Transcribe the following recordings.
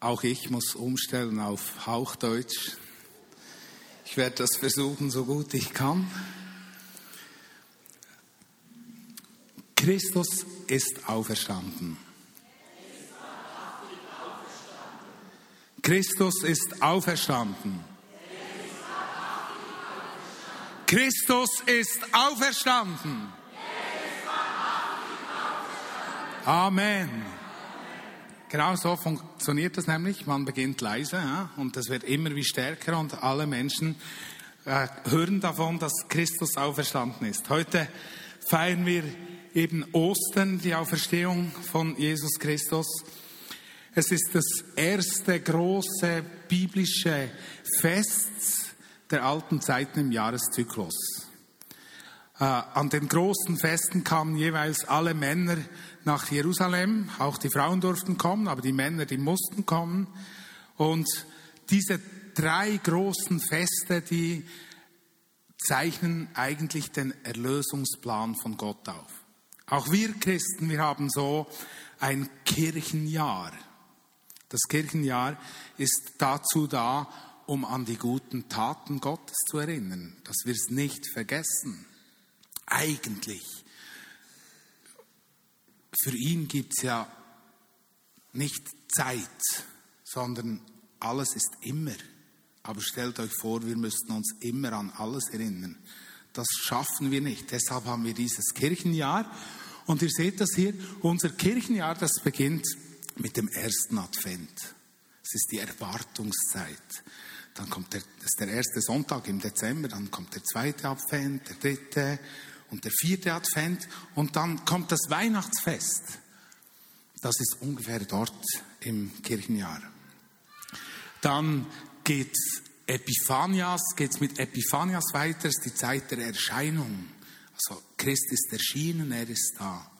Auch ich muss umstellen auf Hauchdeutsch. Ich werde das versuchen, so gut ich kann. Christus ist auferstanden. Christus ist auferstanden. Christus ist auferstanden. Amen. Genau so funktioniert das nämlich. Man beginnt leise ja, und das wird immer wie stärker und alle Menschen äh, hören davon, dass Christus auferstanden ist. Heute feiern wir eben Ostern, die Auferstehung von Jesus Christus. Es ist das erste große biblische Fest der alten Zeiten im Jahreszyklus. Äh, an den großen Festen kamen jeweils alle Männer nach Jerusalem. Auch die Frauen durften kommen, aber die Männer, die mussten kommen. Und diese drei großen Feste, die zeichnen eigentlich den Erlösungsplan von Gott auf. Auch wir Christen, wir haben so ein Kirchenjahr. Das Kirchenjahr ist dazu da, um an die guten Taten Gottes zu erinnern, dass wir es nicht vergessen eigentlich. Für ihn gibt es ja nicht Zeit, sondern alles ist immer. Aber stellt euch vor, wir müssten uns immer an alles erinnern. Das schaffen wir nicht. Deshalb haben wir dieses Kirchenjahr. Und ihr seht das hier, unser Kirchenjahr, das beginnt mit dem ersten Advent. Es ist die Erwartungszeit. Dann kommt der, ist der erste Sonntag im Dezember, dann kommt der zweite Advent, der dritte, und der vierte Advent und dann kommt das Weihnachtsfest. Das ist ungefähr dort im Kirchenjahr. Dann geht Epiphanias, geht's mit Epiphanias weiter, ist die Zeit der Erscheinung. Also Christ ist erschienen, er ist da.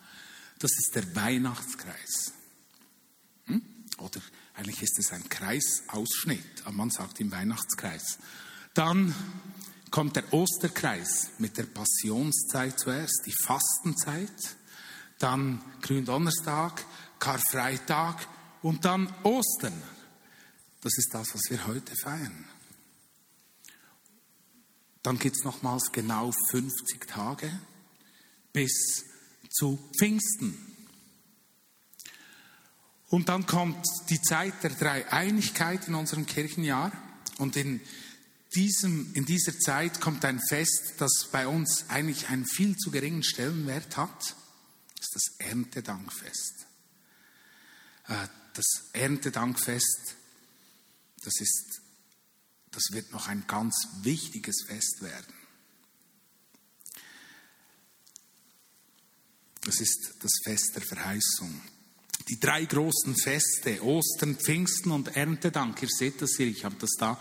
Das ist der Weihnachtskreis. Hm? Oder eigentlich ist es ein Kreisausschnitt, aber man sagt im Weihnachtskreis. Dann kommt der Osterkreis mit der Passionszeit zuerst, die Fastenzeit, dann Gründonnerstag, Karfreitag und dann Ostern. Das ist das, was wir heute feiern. Dann gibt es nochmals genau 50 Tage bis zu Pfingsten. Und dann kommt die Zeit der Dreieinigkeit in unserem Kirchenjahr. Und in diesem, in dieser Zeit kommt ein Fest, das bei uns eigentlich einen viel zu geringen Stellenwert hat. Das ist das Erntedankfest. Äh, das Erntedankfest, das ist, das wird noch ein ganz wichtiges Fest werden. Das ist das Fest der Verheißung. Die drei großen Feste, Ostern, Pfingsten und Erntedank, ihr seht das hier, ich habe das da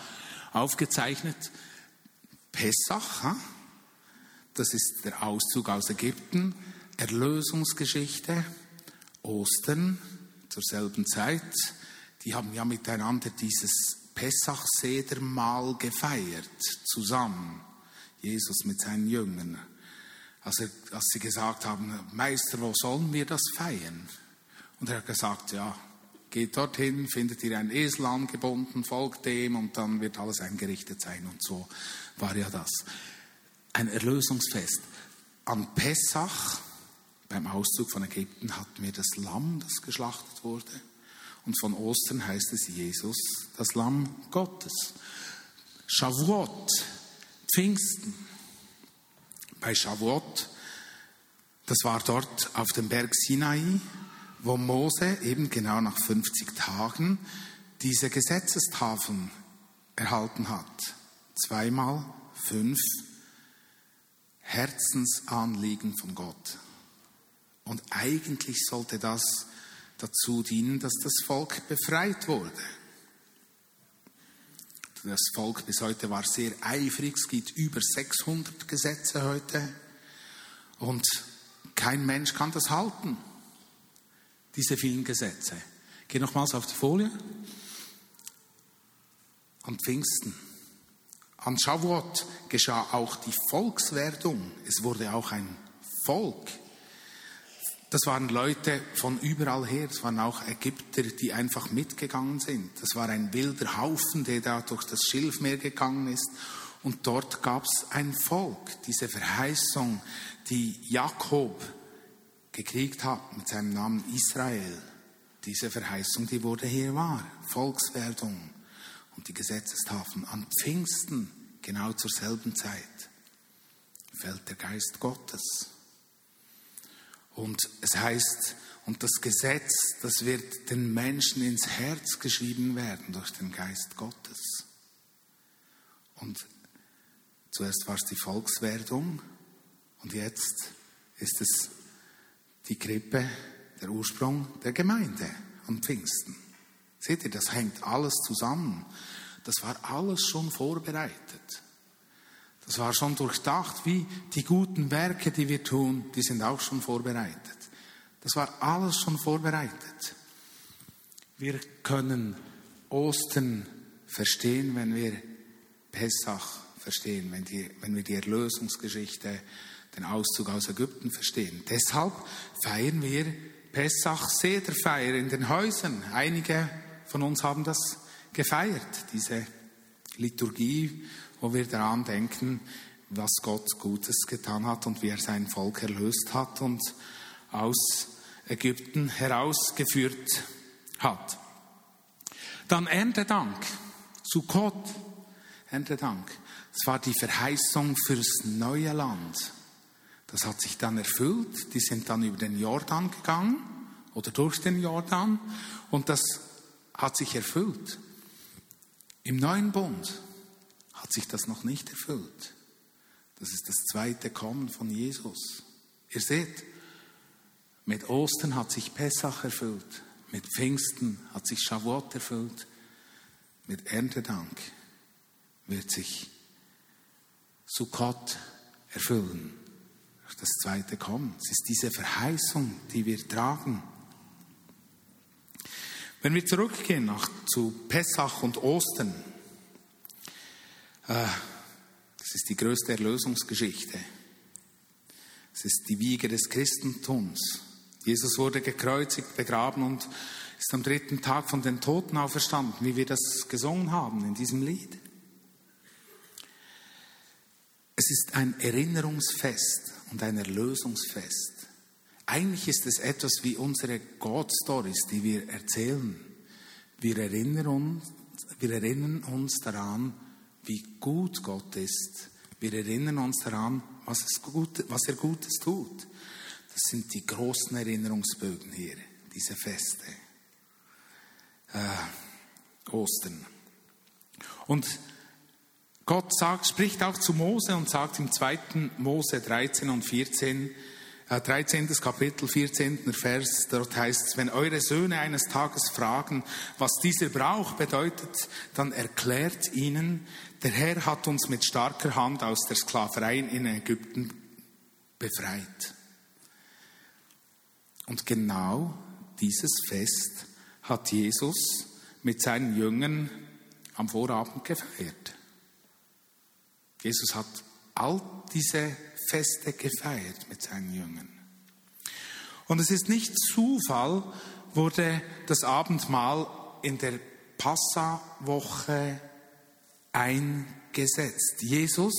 aufgezeichnet. Pessach, das ist der Auszug aus Ägypten, Erlösungsgeschichte, Ostern zur selben Zeit. Die haben ja miteinander dieses Pessach-Sedermahl gefeiert, zusammen. Jesus mit seinen Jüngern. Als, er, als sie gesagt haben, Meister, wo sollen wir das feiern? Und er hat gesagt, ja, Geht dorthin, findet ihr einen Esel angebunden, folgt dem und dann wird alles eingerichtet sein. Und so war ja das. Ein Erlösungsfest. An Pessach, beim Auszug von Ägypten, hatten wir das Lamm, das geschlachtet wurde. Und von Ostern heißt es Jesus, das Lamm Gottes. Shavuot, Pfingsten. Bei Shavuot, das war dort auf dem Berg Sinai, wo Mose eben genau nach 50 Tagen diese Gesetzestafeln erhalten hat. Zweimal fünf Herzensanliegen von Gott. Und eigentlich sollte das dazu dienen, dass das Volk befreit wurde. Das Volk bis heute war sehr eifrig, es gibt über 600 Gesetze heute und kein Mensch kann das halten diese vielen Gesetze. Geh nochmals auf die Folie. An Pfingsten. An Shavuot geschah auch die Volkswerdung. Es wurde auch ein Volk. das waren Leute von überall her, es waren auch Ägypter, die einfach mitgegangen sind. Das war ein wilder Haufen, der da durch das Schilfmeer gegangen ist. Und dort gab es ein Volk, diese Verheißung, die Jakob gekriegt hat mit seinem Namen Israel. Diese Verheißung, die wurde hier wahr. Volkswerdung und die Gesetzestafeln an Pfingsten, genau zur selben Zeit, fällt der Geist Gottes. Und es heißt, und das Gesetz, das wird den Menschen ins Herz geschrieben werden durch den Geist Gottes. Und zuerst war es die Volkswerdung und jetzt ist es die Krippe, der Ursprung der Gemeinde am Pfingsten. Seht ihr, das hängt alles zusammen. Das war alles schon vorbereitet. Das war schon durchdacht, wie die guten Werke, die wir tun, die sind auch schon vorbereitet. Das war alles schon vorbereitet. Wir können Ostern verstehen, wenn wir Pessach verstehen, wenn, die, wenn wir die Erlösungsgeschichte, den Auszug aus Ägypten verstehen. Deshalb feiern wir Pessach Sederfeier in den Häusern. Einige von uns haben das gefeiert, diese Liturgie wo wir daran denken, was Gott Gutes getan hat und wie er sein Volk erlöst hat und aus Ägypten herausgeführt hat. Dann Erntedank, Sukkot, Erntedank. Das war die Verheißung fürs neue Land. Das hat sich dann erfüllt. Die sind dann über den Jordan gegangen oder durch den Jordan und das hat sich erfüllt. Im neuen Bund hat sich das noch nicht erfüllt. Das ist das zweite Kommen von Jesus. Ihr seht, mit Ostern hat sich Pessach erfüllt, mit Pfingsten hat sich Shavuot erfüllt, mit Erntedank wird sich Sukkot erfüllen. Das zweite Kommen. Es ist diese Verheißung, die wir tragen. Wenn wir zurückgehen nach, zu Pessach und Ostern, Ah, das ist die größte Erlösungsgeschichte. Es ist die Wiege des Christentums. Jesus wurde gekreuzigt, begraben und ist am dritten Tag von den Toten auferstanden, wie wir das gesungen haben in diesem Lied. Es ist ein Erinnerungsfest und ein Erlösungsfest. Eigentlich ist es etwas wie unsere God-Stories, die wir erzählen. Wir erinnern uns, wir erinnern uns daran, wie gut Gott ist. Wir erinnern uns daran, was, gut, was er Gutes tut. Das sind die großen Erinnerungsbögen hier, diese Feste. Äh, Ostern. Und Gott sagt, spricht auch zu Mose und sagt im 2. Mose 13 und 14, 13. Äh, Kapitel, 14. Vers, dort heißt es, wenn eure Söhne eines Tages fragen, was dieser Brauch bedeutet, dann erklärt ihnen, der Herr hat uns mit starker Hand aus der Sklaverei in Ägypten befreit. Und genau dieses Fest hat Jesus mit seinen Jüngern am Vorabend gefeiert. Jesus hat all diese Feste gefeiert mit seinen Jüngern. Und es ist nicht Zufall, wurde das Abendmahl in der Passawoche eingesetzt. Jesus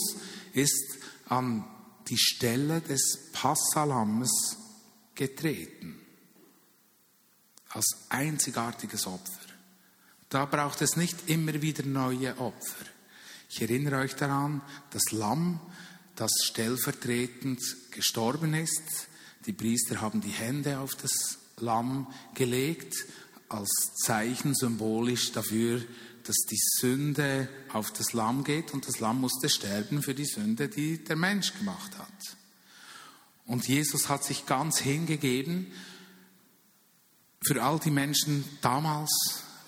ist an die Stelle des Passalammes getreten. Als einzigartiges Opfer. Da braucht es nicht immer wieder neue Opfer. Ich erinnere euch daran, das Lamm das stellvertretend gestorben ist. Die Priester haben die Hände auf das Lamm gelegt, als Zeichen symbolisch dafür, dass die Sünde auf das Lamm geht und das Lamm musste sterben für die Sünde, die der Mensch gemacht hat. Und Jesus hat sich ganz hingegeben für all die Menschen damals,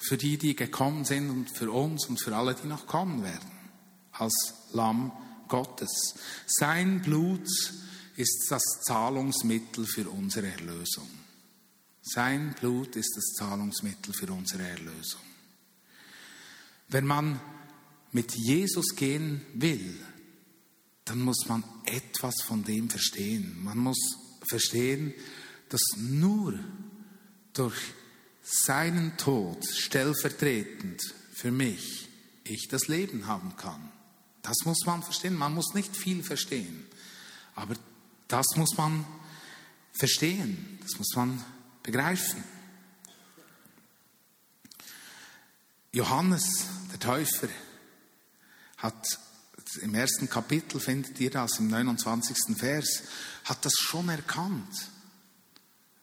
für die, die gekommen sind und für uns und für alle, die noch kommen werden, als Lamm Gottes. Sein Blut ist das Zahlungsmittel für unsere Erlösung. Sein Blut ist das Zahlungsmittel für unsere Erlösung. Wenn man mit Jesus gehen will, dann muss man etwas von dem verstehen. Man muss verstehen, dass nur durch seinen Tod stellvertretend für mich ich das Leben haben kann. Das muss man verstehen. Man muss nicht viel verstehen, aber das muss man verstehen, das muss man begreifen. Johannes, der Täufer, hat im ersten Kapitel, findet ihr das, im 29. Vers, hat das schon erkannt.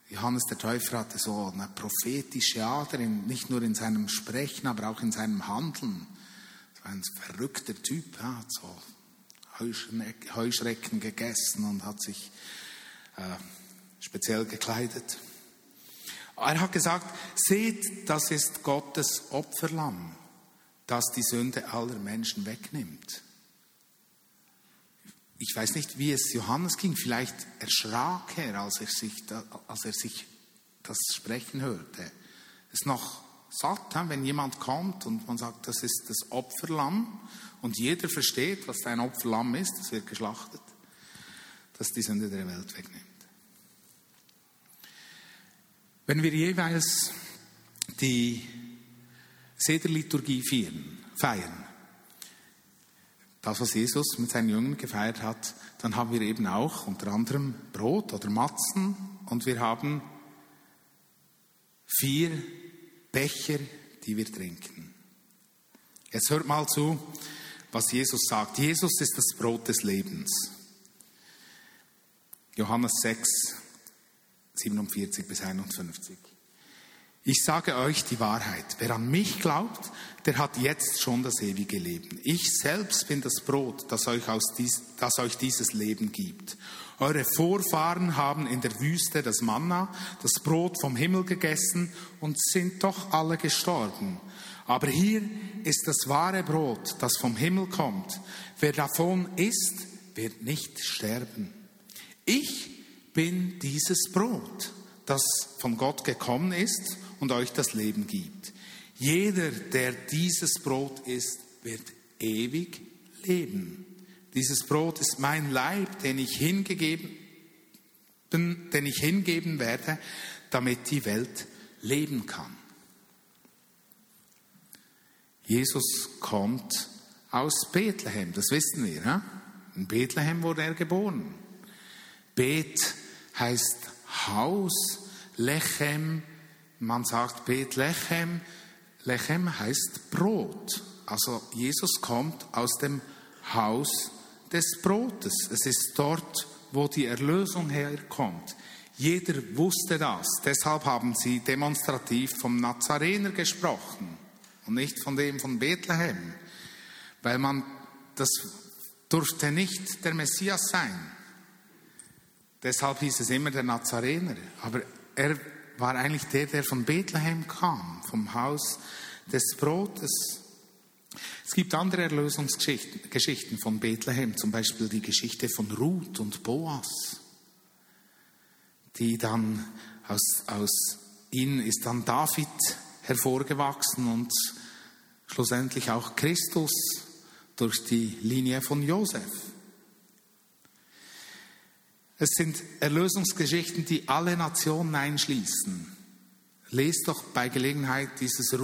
Johannes der Täufer hatte so eine prophetische Ader, nicht nur in seinem Sprechen, aber auch in seinem Handeln. Ein verrückter Typ, hat so Heuschrecken gegessen und hat sich äh, speziell gekleidet. Er hat gesagt, seht, das ist Gottes Opferlamm, das die Sünde aller Menschen wegnimmt. Ich weiß nicht, wie es Johannes ging. Vielleicht erschrak er, als er sich, als er sich das Sprechen hörte. Es ist noch satt, wenn jemand kommt und man sagt, das ist das Opferlamm und jeder versteht, was ein Opferlamm ist, das wird geschlachtet, das die Sünde der Welt wegnimmt. Wenn wir jeweils die Sederliturgie feiern, das, was Jesus mit seinen Jüngern gefeiert hat, dann haben wir eben auch unter anderem Brot oder Matzen und wir haben vier Becher, die wir trinken. Jetzt hört mal zu, was Jesus sagt. Jesus ist das Brot des Lebens. Johannes 6, 47 bis 51. Ich sage euch die Wahrheit. Wer an mich glaubt, der hat jetzt schon das ewige Leben. Ich selbst bin das Brot, das euch, dies, das euch dieses Leben gibt. Eure Vorfahren haben in der Wüste das Manna, das Brot vom Himmel gegessen und sind doch alle gestorben. Aber hier ist das wahre Brot, das vom Himmel kommt. Wer davon isst, wird nicht sterben. Ich bin dieses Brot, das von Gott gekommen ist und euch das Leben gibt. Jeder, der dieses Brot isst, wird ewig leben. Dieses Brot ist mein Leib, den ich hingegeben, den ich hingeben werde, damit die Welt leben kann. Jesus kommt aus Bethlehem, das wissen wir. In Bethlehem wurde er geboren. Beth heißt Haus, Lechem, man sagt Bethlehem, Lechem heißt Brot. Also Jesus kommt aus dem Haus des Brotes. Es ist dort, wo die Erlösung herkommt. Jeder wusste das. Deshalb haben sie demonstrativ vom Nazarener gesprochen und nicht von dem von Bethlehem. Weil man, das durfte nicht der Messias sein. Deshalb hieß es immer der Nazarener. Aber er war eigentlich der, der von Bethlehem kam, vom Haus des Brotes. Es gibt andere Erlösungsgeschichten von Bethlehem, zum Beispiel die Geschichte von Ruth und Boas, die dann aus, aus ihnen ist dann David hervorgewachsen und schlussendlich auch Christus durch die Linie von Josef. Es sind Erlösungsgeschichten, die alle Nationen einschließen. Lest doch bei Gelegenheit dieses,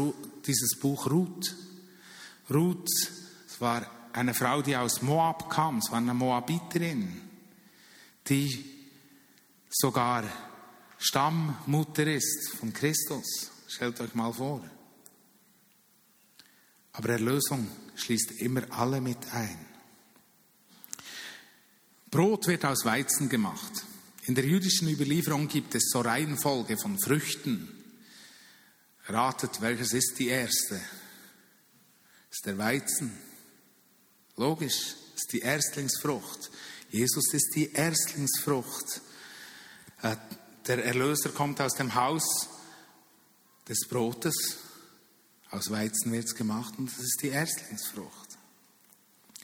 dieses Buch Ruth. Ruth es war eine Frau, die aus Moab kam, es war eine Moabiterin, die sogar Stammmutter ist von Christus. Stellt euch mal vor. Aber Erlösung schließt immer alle mit ein. Brot wird aus Weizen gemacht. In der jüdischen Überlieferung gibt es so Reihenfolge von Früchten. Ratet, welches ist die erste? Ist der Weizen. Logisch, ist die Erstlingsfrucht. Jesus ist die Erstlingsfrucht. Äh, der Erlöser kommt aus dem Haus des Brotes. Aus Weizen wird es gemacht und das ist die Erstlingsfrucht.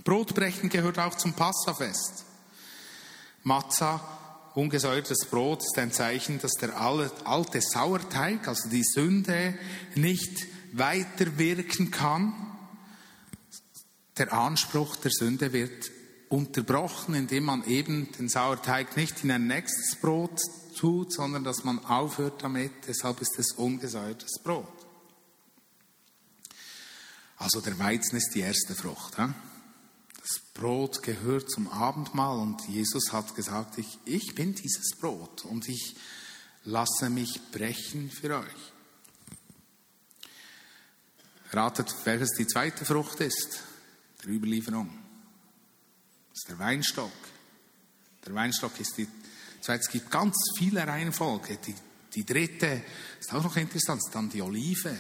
Brotbrechen gehört auch zum Passafest. Matzah, ungesäuertes Brot, ist ein Zeichen, dass der alte Sauerteig, also die Sünde, nicht weiter wirken kann. Der Anspruch der Sünde wird unterbrochen, indem man eben den Sauerteig nicht in ein nächstes Brot tut, sondern dass man aufhört damit. Deshalb ist es ungesäuertes Brot. Also der Weizen ist die erste Frucht. He? Das Brot gehört zum Abendmahl und Jesus hat gesagt, ich, ich bin dieses Brot und ich lasse mich brechen für euch. Ratet, welches die zweite Frucht ist der Überlieferung. Das ist der Weinstock. Der Weinstock ist die zweite. Es gibt ganz viele Reihenfolge. Die, die dritte ist auch noch interessant, dann die Olive.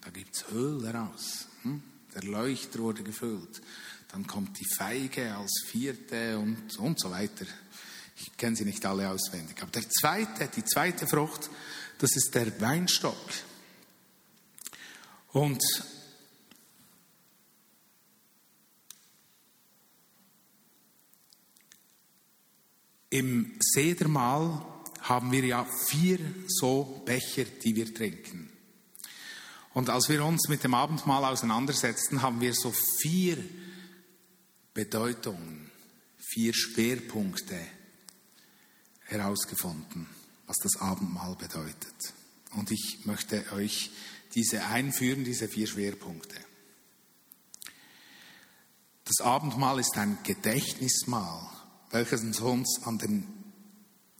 Da gibt es Öl daraus. Hm? Der Leuchter wurde gefüllt. Dann kommt die Feige als vierte und, und so weiter. Ich kenne sie nicht alle auswendig. Aber der zweite, die zweite Frucht, das ist der Weinstock. Und im Sedermahl haben wir ja vier so Becher, die wir trinken. Und als wir uns mit dem Abendmahl auseinandersetzten, haben wir so vier Bedeutungen, vier Schwerpunkte herausgefunden, was das Abendmahl bedeutet. Und ich möchte euch diese einführen, diese vier Schwerpunkte. Das Abendmahl ist ein Gedächtnismahl, welches uns an den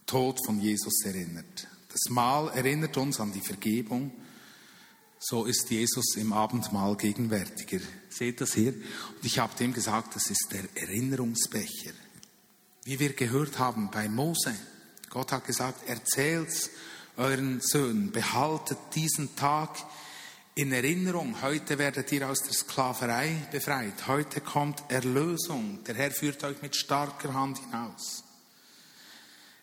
Tod von Jesus erinnert. Das Mahl erinnert uns an die Vergebung. So ist Jesus im Abendmahl gegenwärtiger. Seht das hier? Und ich habe dem gesagt, das ist der Erinnerungsbecher. Wie wir gehört haben bei Mose. Gott hat gesagt, erzählt's euren Söhnen, behaltet diesen Tag in Erinnerung. Heute werdet ihr aus der Sklaverei befreit. Heute kommt Erlösung. Der Herr führt euch mit starker Hand hinaus.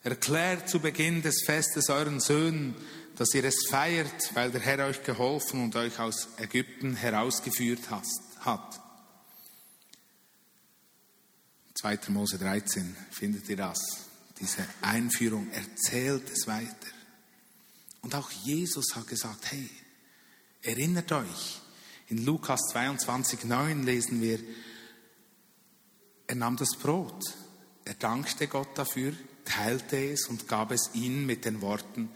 Erklärt zu Beginn des Festes euren Söhnen, dass ihr es feiert, weil der Herr euch geholfen und euch aus Ägypten herausgeführt hat. 2. Mose 13 findet ihr das diese Einführung, erzählt es weiter. Und auch Jesus hat gesagt, hey, erinnert euch, in Lukas 22, 9 lesen wir, er nahm das Brot, er dankte Gott dafür, teilte es und gab es ihnen mit den Worten,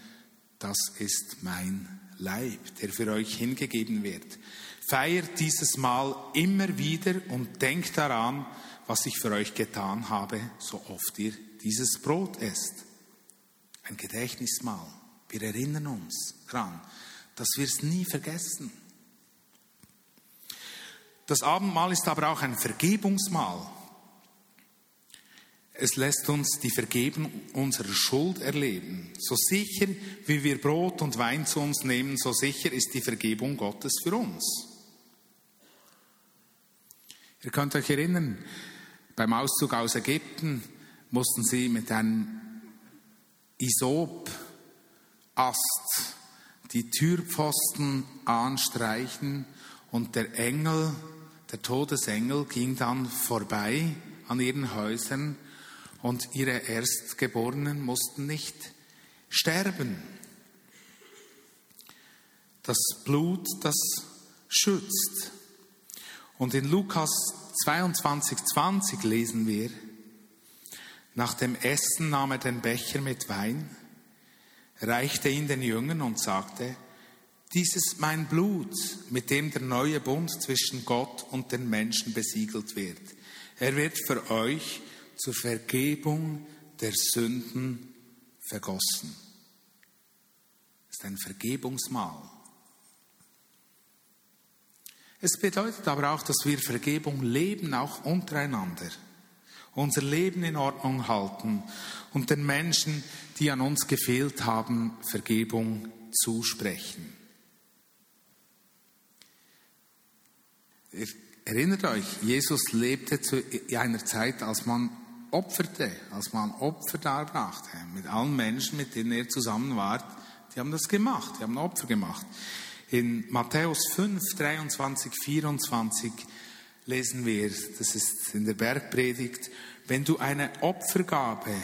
das ist mein Leib, der für euch hingegeben wird. Feiert dieses Mal immer wieder und denkt daran, was ich für euch getan habe, so oft ihr dieses Brot esst. Ein Gedächtnismahl. Wir erinnern uns daran, dass wir es nie vergessen. Das Abendmahl ist aber auch ein Vergebungsmahl. Es lässt uns die Vergebung unserer Schuld erleben. So sicher, wie wir Brot und Wein zu uns nehmen, so sicher ist die Vergebung Gottes für uns. Ihr könnt euch erinnern, beim Auszug aus Ägypten mussten sie mit einem Isopast die Türpfosten anstreichen und der Engel, der Todesengel, ging dann vorbei an ihren Häusern und ihre Erstgeborenen mussten nicht sterben. Das Blut, das schützt. Und in Lukas 22, 20 lesen wir, nach dem Essen nahm er den Becher mit Wein, reichte ihn den Jüngern und sagte, dies ist mein Blut, mit dem der neue Bund zwischen Gott und den Menschen besiegelt wird. Er wird für euch zur Vergebung der Sünden vergossen. Das ist ein Vergebungsmahl. Es bedeutet aber auch, dass wir Vergebung leben, auch untereinander unser Leben in Ordnung halten und den Menschen, die an uns gefehlt haben, Vergebung zusprechen. Erinnert euch, Jesus lebte zu einer Zeit, als man opferte, als man Opfer darbrachte. Mit allen Menschen, mit denen er zusammen war, die haben das gemacht, die haben Opfer gemacht. In Matthäus 5, 23, 24 lesen wir, das ist in der Bergpredigt, wenn du eine Opfergabe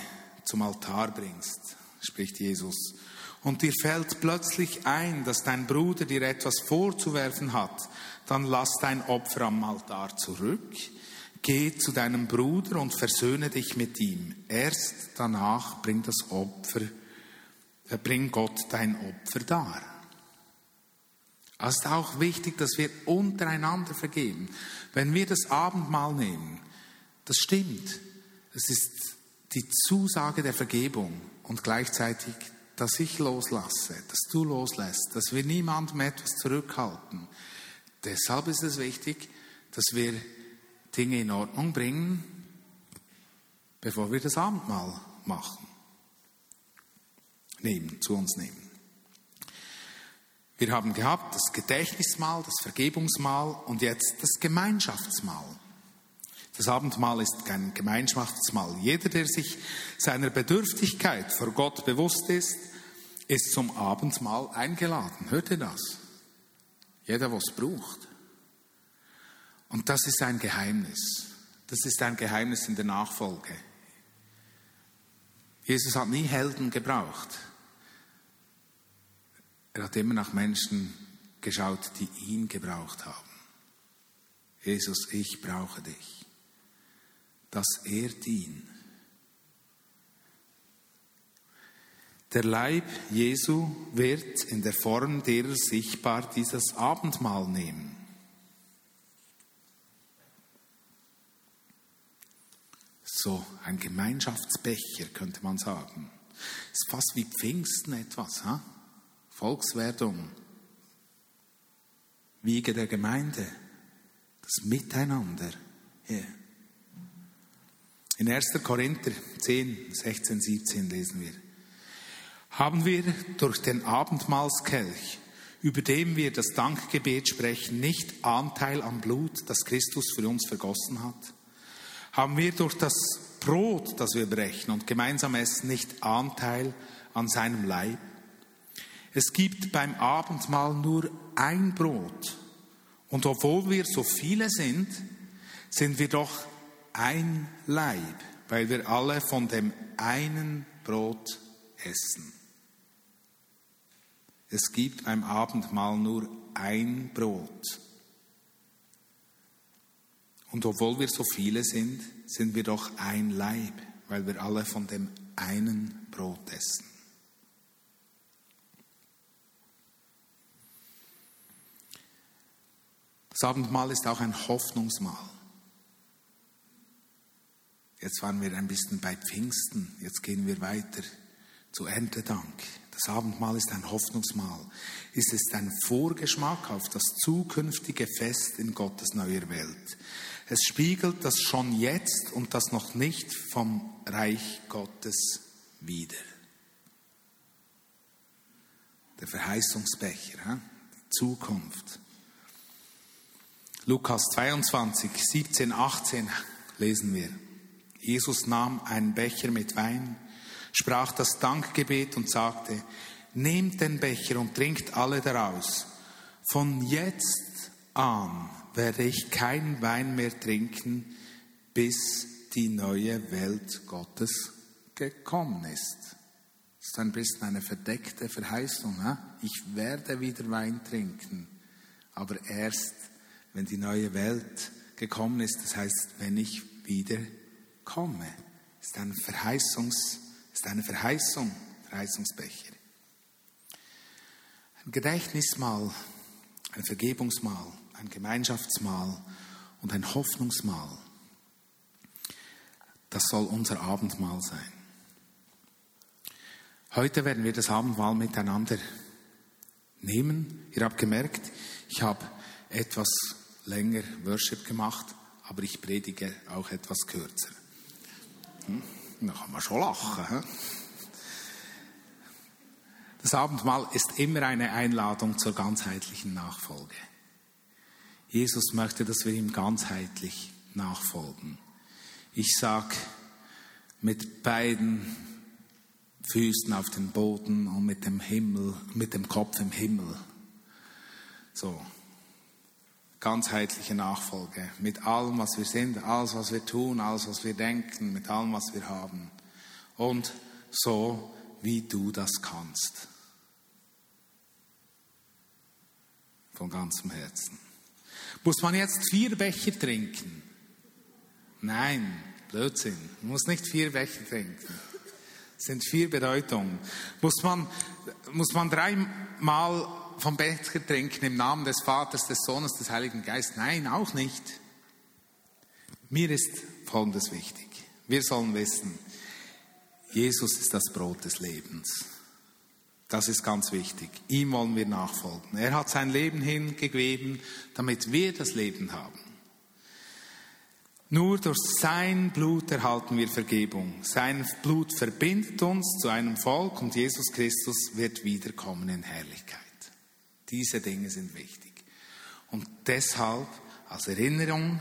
zum Altar bringst, spricht Jesus, und dir fällt plötzlich ein, dass dein Bruder dir etwas vorzuwerfen hat, dann lass dein Opfer am Altar zurück, geh zu deinem Bruder und versöhne dich mit ihm. Erst danach bring das Opfer bring Gott dein Opfer dar. Es ist auch wichtig, dass wir untereinander vergeben. Wenn wir das Abendmahl nehmen, das stimmt. Es ist die Zusage der Vergebung und gleichzeitig, dass ich loslasse, dass du loslässt, dass wir niemandem etwas zurückhalten. Deshalb ist es wichtig, dass wir Dinge in Ordnung bringen, bevor wir das Abendmahl machen. Nehmen, zu uns nehmen. Wir haben gehabt das Gedächtnismahl, das Vergebungsmahl und jetzt das Gemeinschaftsmahl. Das Abendmahl ist kein Gemeinschaftsmahl. Jeder, der sich seiner Bedürftigkeit vor Gott bewusst ist, ist zum Abendmahl eingeladen. Hört ihr das? Jeder, was braucht. Und das ist ein Geheimnis. Das ist ein Geheimnis in der Nachfolge. Jesus hat nie Helden gebraucht. Er hat immer nach Menschen geschaut, die ihn gebraucht haben. Jesus, ich brauche dich. Dass er dient. Der Leib Jesu wird in der Form derer sichtbar dieses Abendmahl nehmen. So ein Gemeinschaftsbecher könnte man sagen. Ist fast wie Pfingsten etwas. Ha? Volkswerdung, Wiege der Gemeinde, das Miteinander. Yeah. In 1. Korinther 10, 16, 17 lesen wir. Haben wir durch den Abendmahlskelch, über dem wir das Dankgebet sprechen, nicht Anteil am Blut, das Christus für uns vergossen hat? Haben wir durch das Brot, das wir brechen und gemeinsam essen, nicht Anteil an seinem Leib? Es gibt beim Abendmahl nur ein Brot. Und obwohl wir so viele sind, sind wir doch ein Leib, weil wir alle von dem einen Brot essen. Es gibt beim Abendmahl nur ein Brot. Und obwohl wir so viele sind, sind wir doch ein Leib, weil wir alle von dem einen Brot essen. Das Abendmahl ist auch ein Hoffnungsmahl. Jetzt waren wir ein bisschen bei Pfingsten, jetzt gehen wir weiter zu Erntedank. Das Abendmahl ist ein Hoffnungsmahl. Es ist ein Vorgeschmack auf das zukünftige Fest in Gottes neuer Welt. Es spiegelt das schon jetzt und das noch nicht vom Reich Gottes wider. Der Verheißungsbecher, die Zukunft. Lukas 22, 17, 18 lesen wir. Jesus nahm einen Becher mit Wein, sprach das Dankgebet und sagte, nehmt den Becher und trinkt alle daraus. Von jetzt an werde ich kein Wein mehr trinken, bis die neue Welt Gottes gekommen ist. Das ist ein bisschen eine verdeckte Verheißung. He? Ich werde wieder Wein trinken, aber erst wenn die neue Welt gekommen ist, das heißt, wenn ich wieder komme. Ist eine Verheißungs, ist eine Verheißung, Verheißungsbecher. Ein Gedächtnismal, ein Vergebungsmal, ein Gemeinschaftsmahl und ein Hoffnungsmahl. Das soll unser Abendmahl sein. Heute werden wir das Abendmahl miteinander nehmen. Ihr habt gemerkt, ich habe etwas länger Worship gemacht, aber ich predige auch etwas kürzer. Hm? Da kann man schon lachen. Hm? Das Abendmahl ist immer eine Einladung zur ganzheitlichen Nachfolge. Jesus möchte, dass wir ihm ganzheitlich nachfolgen. Ich sage mit beiden Füßen auf dem Boden und mit dem Himmel, mit dem Kopf im Himmel. So, ganzheitliche Nachfolge mit allem, was wir sind, alles, was wir tun, alles, was wir denken, mit allem, was wir haben. Und so, wie du das kannst. Von ganzem Herzen. Muss man jetzt vier Becher trinken? Nein, Blödsinn. Man muss nicht vier Becher trinken. Es sind vier Bedeutungen. Muss man, muss man dreimal vom Becher trinken im Namen des Vaters, des Sohnes, des Heiligen Geistes? Nein, auch nicht. Mir ist Folgendes wichtig. Wir sollen wissen, Jesus ist das Brot des Lebens. Das ist ganz wichtig. Ihm wollen wir nachfolgen. Er hat sein Leben hingegeben, damit wir das Leben haben. Nur durch sein Blut erhalten wir Vergebung. Sein Blut verbindet uns zu einem Volk und Jesus Christus wird wiederkommen in Herrlichkeit. Diese Dinge sind wichtig. Und deshalb als Erinnerung,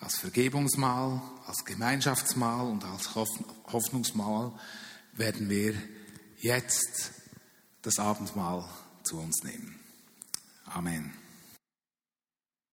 als Vergebungsmahl, als Gemeinschaftsmahl und als Hoffnungsmahl werden wir jetzt das Abendmahl zu uns nehmen. Amen.